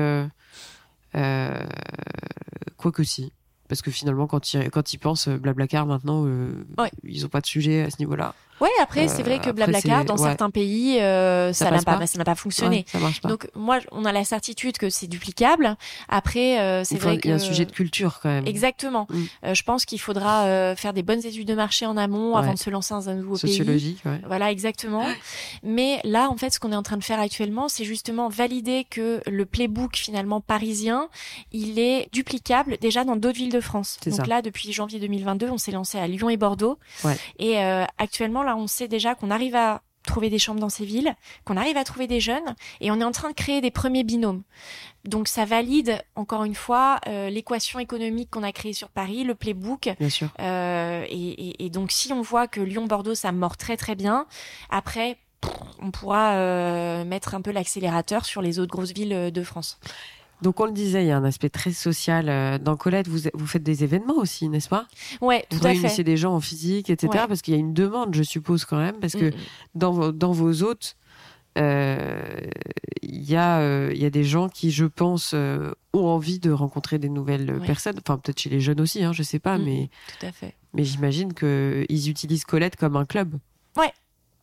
Speaker 2: Quoi que si. Parce que finalement, quand ils, quand ils pensent Blablacar maintenant, euh,
Speaker 3: Ouais.
Speaker 2: ils ont pas de sujet à ce niveau-là.
Speaker 3: Ouais, après, c'est
Speaker 2: Euh,
Speaker 3: vrai que
Speaker 2: après,
Speaker 3: Blablacar, dans
Speaker 2: ouais.
Speaker 3: certains pays, euh,
Speaker 2: Ça
Speaker 3: n'a pas,
Speaker 2: pas
Speaker 3: ça n'a pas fonctionné.
Speaker 2: Ouais, ça marche pas.
Speaker 3: Donc moi, on a la certitude que c'est duplicable. Après, euh, c'est
Speaker 2: Il
Speaker 3: vrai
Speaker 2: il
Speaker 3: que
Speaker 2: y a un sujet de culture quand même.
Speaker 3: Exactement.
Speaker 2: Mm.
Speaker 3: Euh, je pense qu'il faudra euh, faire des bonnes études de marché en amont avant de se lancer dans un nouveau pays.
Speaker 2: Sociologique, ouais.
Speaker 3: Voilà, exactement. Mais là, en fait, ce qu'on est en train de faire actuellement, c'est justement valider que le playbook finalement parisien, il est duplicable déjà dans d'autres villes de France. Donc
Speaker 2: ça.
Speaker 3: là, depuis janvier 2022, on s'est lancé à Lyon et Bordeaux.
Speaker 2: Ouais.
Speaker 3: Et euh, actuellement, là, on sait déjà qu'on arrive à trouver des chambres dans ces villes, qu'on arrive à trouver des jeunes, et on est en train de créer des premiers binômes. Donc ça valide encore une fois euh, l'équation économique qu'on a créée sur Paris, le playbook,
Speaker 2: Bien sûr.
Speaker 3: euh, et, et- et donc, si on voit que Lyon-Bordeaux, ça mord très très bien, après, on pourra euh, mettre un peu l'accélérateur sur les autres grosses villes de France.
Speaker 2: Donc on le disait, il y a un aspect très social. euh, Dans Colette, vous, vous faites des événements aussi, n'est-ce pas?
Speaker 3: Ouais,
Speaker 2: Vous
Speaker 3: tout à
Speaker 2: réunissez
Speaker 3: fait.
Speaker 2: des gens en physique, etc.
Speaker 3: Ouais.
Speaker 2: Parce qu'il y a une demande, je suppose quand même, parce que
Speaker 3: Mm,
Speaker 2: dans, vos- dans vos hôtes, euh, il y, a, euh, y a des gens qui, je pense, euh, ont envie de rencontrer des nouvelles
Speaker 3: Ouais.
Speaker 2: personnes. Enfin, peut-être chez les jeunes aussi, hein, je sais pas,
Speaker 3: Mm.
Speaker 2: mais,
Speaker 3: tout à fait.
Speaker 2: mais j'imagine qu'ils utilisent Colette comme un club.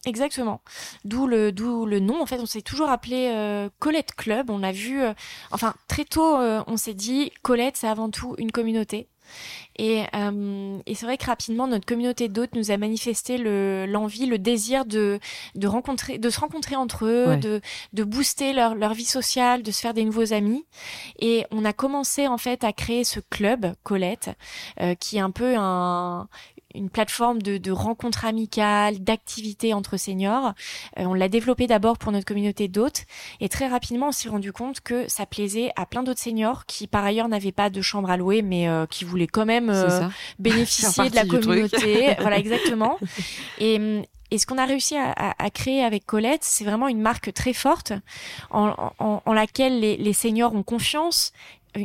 Speaker 3: Exactement. D'où le, d'où le nom. En fait, on s'est toujours appelé euh, Colette Club. On a vu, euh, enfin, très tôt, euh, on s'est dit, Colette, c'est avant tout une communauté. Et, euh, et c'est vrai que rapidement, notre communauté d'hôtes nous a manifesté le, l'envie, le désir de, de rencontrer, de se rencontrer entre eux,
Speaker 2: Ouais.
Speaker 3: de, de booster leur, leur vie sociale, de se faire des nouveaux amis. Et on a commencé en fait à créer ce club Colette, euh, qui est un peu un, une plateforme de, de rencontres amicales, d'activités entre seniors. Euh, on l'a développé d'abord pour notre communauté d'hôtes et très rapidement on s'est rendu compte que ça plaisait à plein d'autres seniors qui par ailleurs n'avaient pas de chambre à louer mais euh, qui voulaient quand même euh, bénéficier de la communauté. voilà exactement. Et et ce qu'on a réussi à, à- à créer avec Colette, c'est vraiment une marque très forte en, en- en laquelle les, les seniors ont confiance,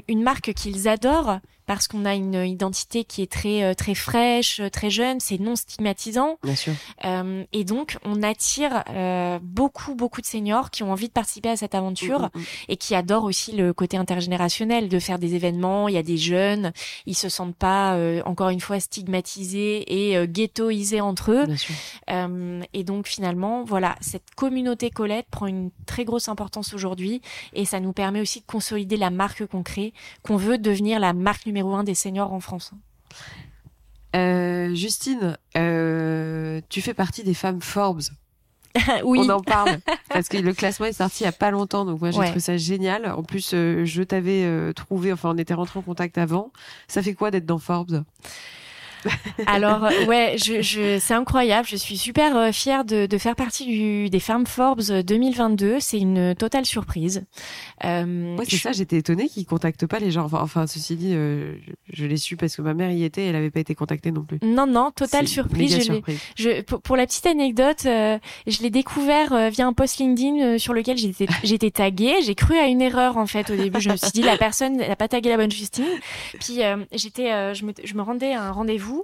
Speaker 3: une marque qu'ils adorent parce qu'on a une identité qui est très euh, très fraîche, euh, très jeune, c'est non stigmatisant
Speaker 2: Bien sûr.
Speaker 3: Euh, et donc on attire euh, beaucoup beaucoup de seniors qui ont envie de participer à cette aventure
Speaker 2: Mm, mm, mm.
Speaker 3: et qui adorent aussi le côté intergénérationnel de faire des événements. Il y a des jeunes, ils se sentent pas euh, encore une fois stigmatisés et euh, ghettoisés entre eux.
Speaker 2: Bien sûr.
Speaker 3: Euh, et donc finalement, voilà, cette communauté Colette prend une très grosse importance aujourd'hui et ça nous permet aussi de consolider la marque qu'on crée, qu'on veut devenir la marque numéro un des seniors en France.
Speaker 2: Euh, Justine, euh, tu fais partie des femmes Forbes.
Speaker 3: oui.
Speaker 2: On en parle parce que le classement est sorti il y a pas longtemps, donc moi j'ai
Speaker 3: Ouais.
Speaker 2: trouvé ça génial. En plus, euh, je t'avais trouvé, enfin on était rentré en contact avant. Ça fait quoi d'être dans Forbes?
Speaker 3: Alors euh, ouais, je, je, c'est incroyable. Je suis super euh, fière de, de faire partie du, des femmes Forbes 2022. C'est une totale surprise. Euh,
Speaker 2: Ouais, c'est
Speaker 3: je-
Speaker 2: ça. J'étais étonnée qu'ils contactent pas les gens. Enfin, enfin, ceci dit, euh, je, je l'ai su parce que ma mère y était, et elle avait pas été contactée non plus.
Speaker 3: Non, non, totale surprise.
Speaker 2: méga
Speaker 3: Je l'ai-
Speaker 2: surprise.
Speaker 3: Je, pour, pour la petite anecdote, euh, je l'ai découvert euh, via un post LinkedIn euh, sur lequel j'étais j'étais taguée. J'ai cru à une erreur en fait au début. Je me suis dit la personne n'a pas tagué la bonne Justine. Puis euh, j'étais, euh, je, me, je me rendais à un rendez-vous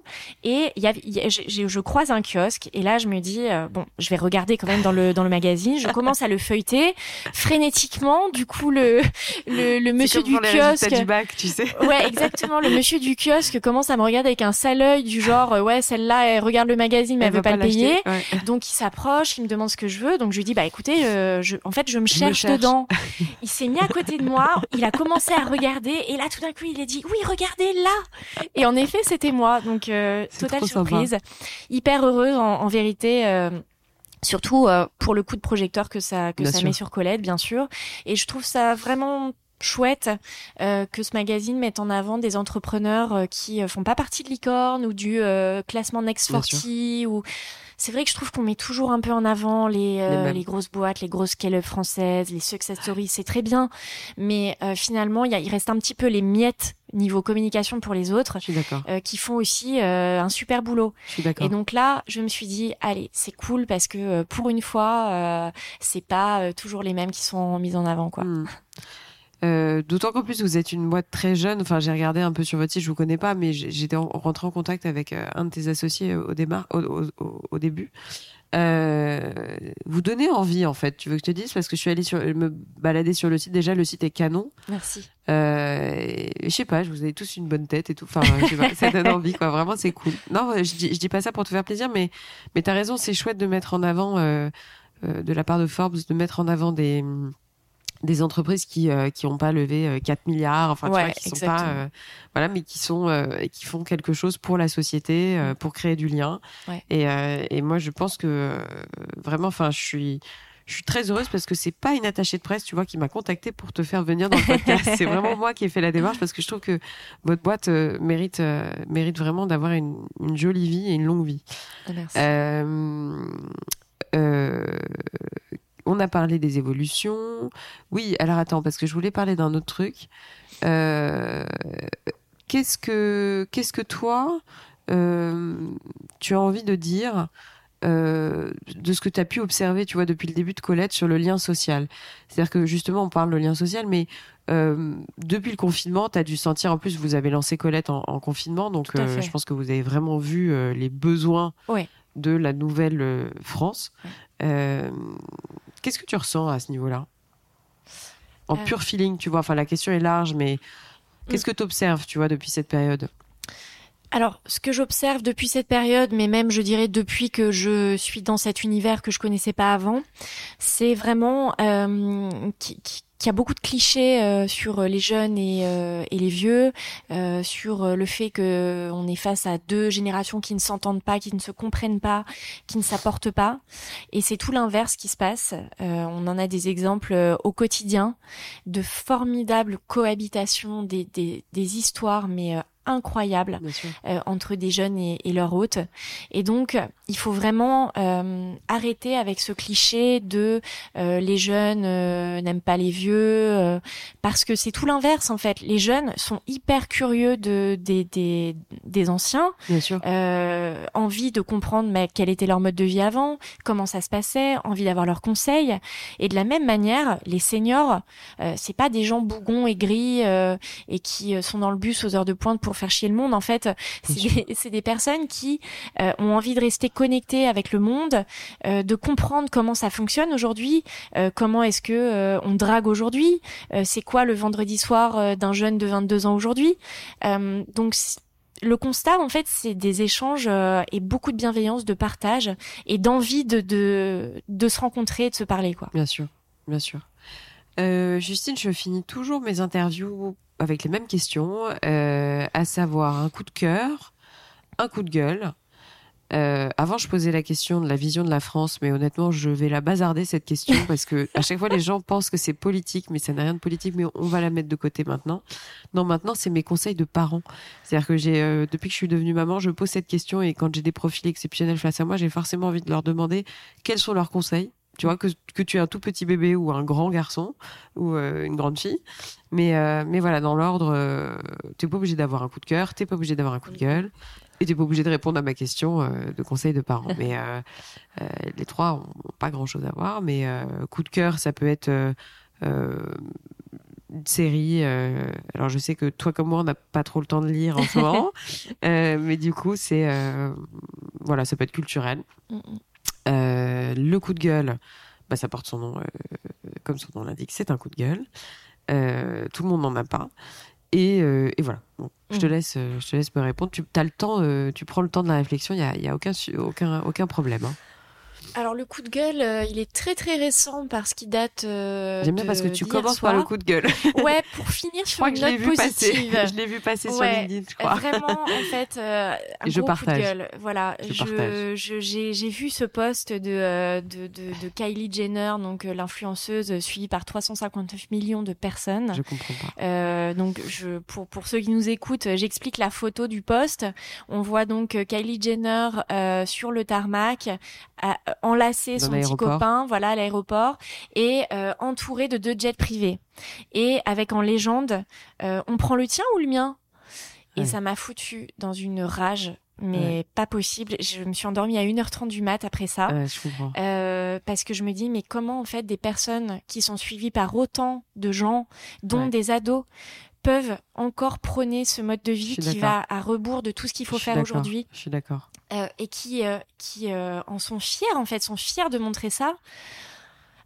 Speaker 3: et y y a- je croise un kiosque et là je me dis euh, bon, je vais regarder quand même dans le dans le magazine. Je commence à le feuilleter frénétiquement. Du coup le le, monsieur
Speaker 2: comme
Speaker 3: du kiosque
Speaker 2: du bac, tu sais.
Speaker 3: Ouais, exactement. Le monsieur du kiosque commence à me regarder avec un sale œil du genre, euh, ouais, celle-là, elle regarde le magazine, mais elle, veut pas, le payer.
Speaker 2: Ouais.
Speaker 3: Donc il s'approche, il me demande ce que je veux. Donc je lui dis, bah écoutez, euh, je, en fait, je me cherche
Speaker 2: cherche.
Speaker 3: dedans. Il s'est mis à côté de moi, il a commencé à regarder, et là, tout d'un coup, il a dit, oui, regardez là. Et en effet, c'était moi. Donc euh,
Speaker 2: C'est
Speaker 3: totale
Speaker 2: sympa.
Speaker 3: surprise, hyper heureuse en, en vérité. euh, Surtout euh, pour le coup de projecteur que ça que
Speaker 2: Bien
Speaker 3: ça
Speaker 2: sûr.
Speaker 3: met sur Colette, bien sûr. Et je trouve ça vraiment chouette euh, que ce magazine mette en avant des entrepreneurs euh, qui euh, font pas partie de licorne ou du euh, classement Next
Speaker 2: Bien
Speaker 3: 40 ou c'est vrai que je trouve qu'on met toujours un peu en avant les, euh,
Speaker 2: Les
Speaker 3: grosses boîtes, les grosses scale-up françaises, les success stories, c'est très bien. Mais euh, finalement, il, y a, il reste un petit peu les miettes niveau communication pour les autres,
Speaker 2: Je suis d'accord.
Speaker 3: euh, qui font aussi euh, un super boulot.
Speaker 2: Je suis d'accord.
Speaker 3: Et donc là, je me suis dit, allez, c'est cool parce que euh, pour une fois, euh, c'est pas euh, toujours les mêmes qui sont mis en avant, quoi.
Speaker 2: Hmm. Euh, D'autant qu'en plus vous êtes une boîte très jeune. Enfin, j'ai regardé un peu sur votre site, je vous connais pas, mais j'étais en- rentrée en contact avec euh, un de tes associés au, démar- au, au- début. Euh, vous donnez envie en fait. Tu veux que je te dise? Parce que je suis allée sur, me balader sur le site. Déjà, le site est canon.
Speaker 3: Merci.
Speaker 2: Euh, je sais pas, vous avez tous une bonne tête et tout. Enfin, je sais pas, ça donne envie, quoi. Vraiment, c'est cool. Non, je dis, je dis pas ça pour te faire plaisir, mais, mais t'as raison, c'est chouette de mettre en avant, euh, euh, de la part de Forbes, de mettre en avant des, des entreprises qui, euh, qui pas levé euh, 4 milliards, enfin, tu
Speaker 3: Ouais,
Speaker 2: vois, qui sont
Speaker 3: exactement.
Speaker 2: pas, euh, voilà, mais qui sont, euh, qui font quelque chose pour la société, euh, pour créer du lien.
Speaker 3: Ouais.
Speaker 2: Et, euh, et moi, je pense que, euh, vraiment, enfin, je suis, je suis très heureuse parce que c'est pas une attachée de presse, tu vois, qui m'a contactée pour te faire venir dans le podcast. c'est vraiment moi qui ai fait la démarche parce que je trouve que votre boîte euh, mérite, euh, mérite vraiment d'avoir une, une jolie vie et une longue vie.
Speaker 3: Merci.
Speaker 2: Euh, euh, on a parlé des évolutions. Oui, alors attends, parce que je voulais parler d'un autre truc. Euh, qu'est-ce que, qu'est-ce que toi, euh, tu as envie de dire euh, de ce que tu as pu observer, tu vois, depuis le début de Colette sur le lien social? C'est-à-dire que justement, on parle de lien social, mais euh, depuis le confinement, tu as dû sentir, en plus, vous avez lancé Colette en, en confinement, donc euh, je pense que vous avez vraiment vu les besoins de la nouvelle France. Qu'est-ce que tu ressens à ce niveau-là? En
Speaker 3: Euh.
Speaker 2: pur feeling, tu vois, enfin la question est large, mais qu'est-ce que tu observes, tu vois, depuis cette période?
Speaker 3: Alors, ce que j'observe depuis cette période, mais même je dirais depuis que je suis dans cet univers que je connaissais pas avant, c'est vraiment euh, qui- qui- qu'il y a beaucoup de clichés euh, sur les jeunes et, euh, et les vieux, euh, sur euh, le fait que on est face à deux générations qui ne s'entendent pas, qui ne se comprennent pas, qui ne s'apportent pas. Et c'est tout l'inverse qui se passe. Euh, on en a des exemples euh, au quotidien de formidables cohabitations, des, des, des histoires, mais
Speaker 2: sûr.
Speaker 3: euh, entre des jeunes et, et leurs hôtes. Et donc, il faut vraiment euh, arrêter avec ce cliché de euh, les jeunes euh, n'aiment pas les vieux, euh, parce que c'est tout l'inverse en fait. Les jeunes sont hyper curieux de des des, des anciens,
Speaker 2: Bien sûr.
Speaker 3: euh, envie de comprendre mais, quel était leur mode de vie avant, comment ça se passait, envie d'avoir leurs conseils. Et de la même manière, les seniors, euh, c'est pas des gens bougons et gris euh, et qui sont dans le bus aux heures de pointe pour faire chier le monde. En fait, c'est des, personnes qui euh, ont envie de rester connectées avec le monde, euh, de comprendre comment ça fonctionne aujourd'hui, euh, comment est-ce que on drague aujourd'hui, c'est quoi le vendredi soir d'un jeune de 22 ans aujourd'hui. Donc le constat, en fait, c'est des échanges et beaucoup de bienveillance, de partage et d'envie de, de, de se rencontrer et de se parler, quoi.
Speaker 2: Bien sûr, bien sûr. Justine, je finis toujours mes interviews avec les mêmes questions, euh, à savoir un coup de cœur, un coup de gueule. Euh, avant, je posais la question de la vision de la France, mais honnêtement, je vais la bazarder cette question parce que à chaque fois, les gens pensent que c'est politique, mais ça n'a rien de politique. Mais on va la mettre de côté maintenant. Non, maintenant, c'est mes conseils de parents. C'est-à-dire que j'ai, euh, depuis que je suis devenue maman, je pose cette question et quand j'ai des profils exceptionnels face à moi, j'ai forcément envie de leur demander quels sont leurs conseils. Tu vois que que tu es un tout petit bébé ou un grand garçon ou euh, une grande fille, mais euh, mais voilà dans l'ordre, euh, t'es pas obligé d'avoir un coup de cœur, t'es pas obligé d'avoir un coup de gueule, et t'es pas obligé de répondre à ma question euh, de conseil de parents. mais les trois ont pas grand chose à voir, mais coup de cœur, ça peut être une série. euh, alors je sais que toi comme moi on n'a pas trop le temps de lire en ce moment, euh, mais du coup c'est euh, voilà ça peut être culturel.
Speaker 3: Mm, mm.
Speaker 2: Euh, le coup de gueule, bah, ça porte son nom, euh, comme son nom l'indique, c'est un coup de gueule. Euh, tout le monde n'en a pas. Et, et voilà. Bon, je te
Speaker 3: Mhm.
Speaker 2: laisse, je te laisse me répondre. Tu as le temps, tu prends le temps de la réflexion. Il y a, y a aucun, aucun, aucun problème. hein.
Speaker 3: Alors le coup de gueule, euh, il est très très récent parce qu'il date. euh,
Speaker 2: J'aime bien parce que tu commences par le coup de gueule.
Speaker 3: Ouais, pour finir
Speaker 2: je
Speaker 3: sur
Speaker 2: crois
Speaker 3: une
Speaker 2: que je l'ai
Speaker 3: note
Speaker 2: vu passer.
Speaker 3: positive.
Speaker 2: Je l'ai vu passer sur
Speaker 3: Ouais,
Speaker 2: LinkedIn, je crois.
Speaker 3: Vraiment, en fait, euh, un
Speaker 2: je
Speaker 3: gros
Speaker 2: partage.
Speaker 3: coup de gueule. Voilà,
Speaker 2: Je
Speaker 3: je, je- j'ai, j'ai vu ce post de, euh, de, de, de Kylie Jenner, donc euh, l'influenceuse suivie par 359 millions de personnes.
Speaker 2: Je comprends pas.
Speaker 3: Euh, donc, je, pour, pour ceux qui nous écoutent, euh, j'explique la photo du poste. On voit donc euh, Kylie Jenner euh, sur le tarmac, à-
Speaker 2: Dans
Speaker 3: son petit copain, voilà, à l'aéroport, et euh, entourée de deux jets privés. Et avec en légende, euh, on prend le tien ou le mien? Et ça m'a foutu dans une rage mais pas possible. Je me suis endormie à 1h30 du mat après ça.
Speaker 2: Euh,
Speaker 3: parce que je me dis, mais comment en fait des personnes qui sont suivies par autant de gens, dont des ados, peuvent encore prôner ce mode de vie qui va à rebours de tout ce qu'il faut faire aujourd'hui.
Speaker 2: Je suis d'accord.
Speaker 3: Euh, et qui, euh, qui en sont fiers, en fait, sont fiers de montrer ça.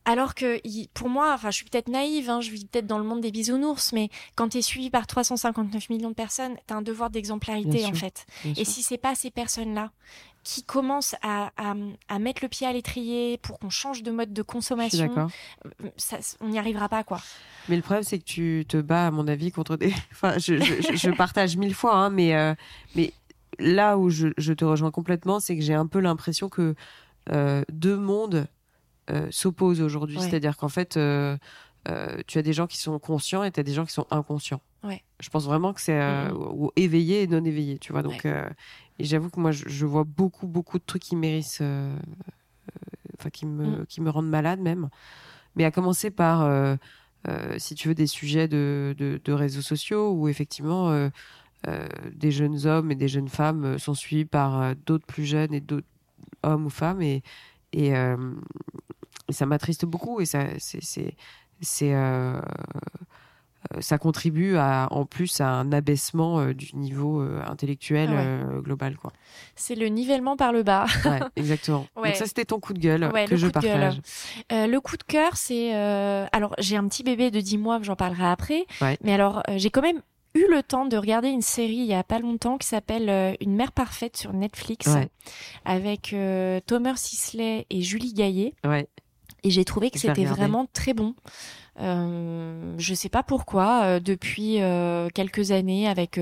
Speaker 3: Alors que pour moi, enfin, je suis peut-être naïve, hein, je vis peut-être dans le monde des bisounours, mais quand tu es suivi par 359 millions de personnes, tu as un devoir d'exemplarité en fait. Et si c'est pas ces personnes-là qui commencent à, à, mettre le pied à l'étrier pour qu'on change de mode de consommation, euh, ça, on n'y arrivera pas quoi.
Speaker 2: Mais le problème, c'est que tu te bats, à mon avis, contre des. Enfin, je, je, partage mille fois, hein, mais euh, mais là où je, te rejoins complètement, c'est que j'ai un peu l'impression que euh, deux mondes euh, s'opposent aujourd'hui. C'est-à-dire qu'en fait, euh, tu as des gens qui sont conscients et tu as des gens qui sont inconscients. Je pense vraiment que c'est mm-hmm. éveillé et non éveillé, tu vois. Donc, et j'avoue que moi, je, vois beaucoup, beaucoup de trucs qui méritent, enfin, qui me, mm. qui me rendent malade même. Mais à commencer par, si tu veux, des sujets de, de, réseaux sociaux où effectivement, des jeunes hommes et des jeunes femmes sont suivis par d'autres plus jeunes et d'autres hommes ou femmes et, et, ça m'attriste beaucoup et ça, c'est, c'est, euh, euh, ça contribue à, en plus à un abaissement euh, du niveau intellectuel global. Quoi.
Speaker 3: C'est le nivellement par le bas.
Speaker 2: exactement. Donc ça, c'était ton coup de gueule que je partage.
Speaker 3: le coup de cœur, c'est... alors, j'ai un petit bébé de 10 mois, j'en parlerai après. Mais alors, j'ai quand même eu le temps de regarder une série il y a pas longtemps qui s'appelle Une mère parfaite sur Netflix avec Thomas Sisley et Julie Gaillet.
Speaker 2: Ouais.
Speaker 3: Et j'ai trouvé que c'était vraiment très bon. Euh, je sais pas pourquoi, euh, depuis euh, quelques années, avec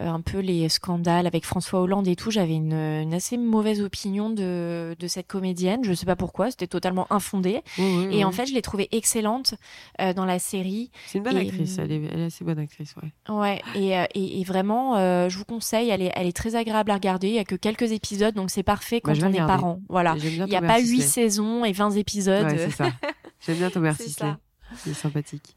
Speaker 3: un peu les scandales avec François Hollande et tout, j'avais une, une, assez mauvaise opinion de, de cette comédienne. Je sais pas pourquoi, c'était totalement infondé. et en fait, je l'ai trouvée excellente dans la série.
Speaker 2: C'est une bonne actrice, elle est, elle est, assez bonne actrice, ouais.
Speaker 3: Ouais, et, et, et vraiment, je vous conseille, elle est, elle est très agréable à regarder. Il y a que quelques épisodes, donc c'est parfait quand on est parent. Voilà, il n'y a pas huit saisons et 20 épisodes.
Speaker 2: Ouais, c'est ça. J'aime bien Thomas Sisley. C'est sympathique.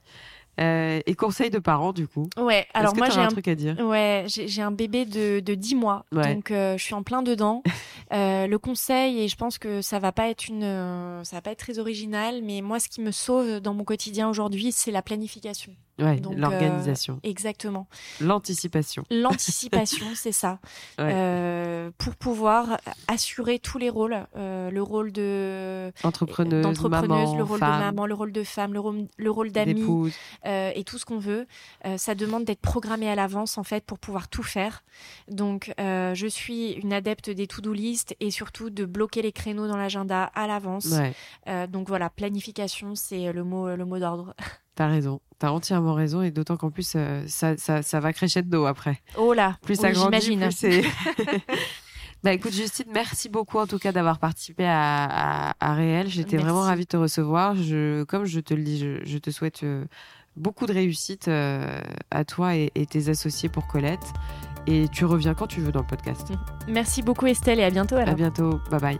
Speaker 2: Euh, et conseil de parents, du coup.
Speaker 3: Ouais, alors moi j'ai un,
Speaker 2: truc à dire?
Speaker 3: Ouais, j'ai un bébé de, de 10 mois, donc euh, je suis en plein dedans. euh, le conseil, et je pense que ça va pas être une, ça va pas être très original, mais moi ce qui me sauve dans mon quotidien aujourd'hui, c'est la planification.
Speaker 2: Ouais, l'organisation.
Speaker 3: Euh, exactement.
Speaker 2: L'anticipation.
Speaker 3: L'anticipation, c'est ça. Euh, pour pouvoir assurer tous les rôles, euh, le rôle de
Speaker 2: entrepreneuse,
Speaker 3: le rôle de maman, le rôle de femme, le rôle, le rôle d'amie et tout ce qu'on veut. ça demande d'être programmé à l'avance en fait pour pouvoir tout faire. Donc, je suis une adepte des to-do list et surtout de bloquer les créneaux dans l'agenda à l'avance. donc voilà, planification, c'est le mot, le mot d'ordre.
Speaker 2: T'as raison, t'as entièrement raison, et d'autant qu'en plus, euh, ça, ça, ça, va crescendo après.
Speaker 3: Oh là,
Speaker 2: plus ça grandit, plus c'est... bah écoute Justine, merci beaucoup en tout cas d'avoir participé à, à, à Réel. J'étais vraiment ravie de te recevoir. Je, comme je te le dis, je, je te souhaite euh, beaucoup de réussite euh, à toi et, et, tes associés pour Colette. Et tu reviens quand tu veux dans le podcast.
Speaker 3: Merci beaucoup Estelle et à bientôt. Alors.
Speaker 2: À bientôt, bye bye.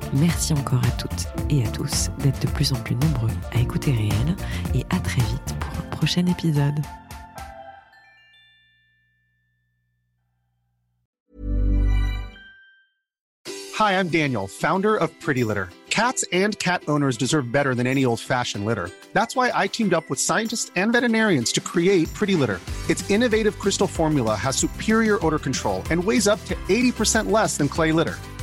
Speaker 1: Merci encore à toutes et à tous d'être de plus en plus nombreux à écouter Réel et à très vite pour un prochain épisode.
Speaker 4: Hi, I'm Daniel, founder of Pretty Litter. Cats and cat owners deserve better than any old-fashioned litter. That's why I teamed up with scientists and veterinarians to create Pretty Litter. Its innovative crystal formula has superior odor control and weighs up to 80% less than clay litter.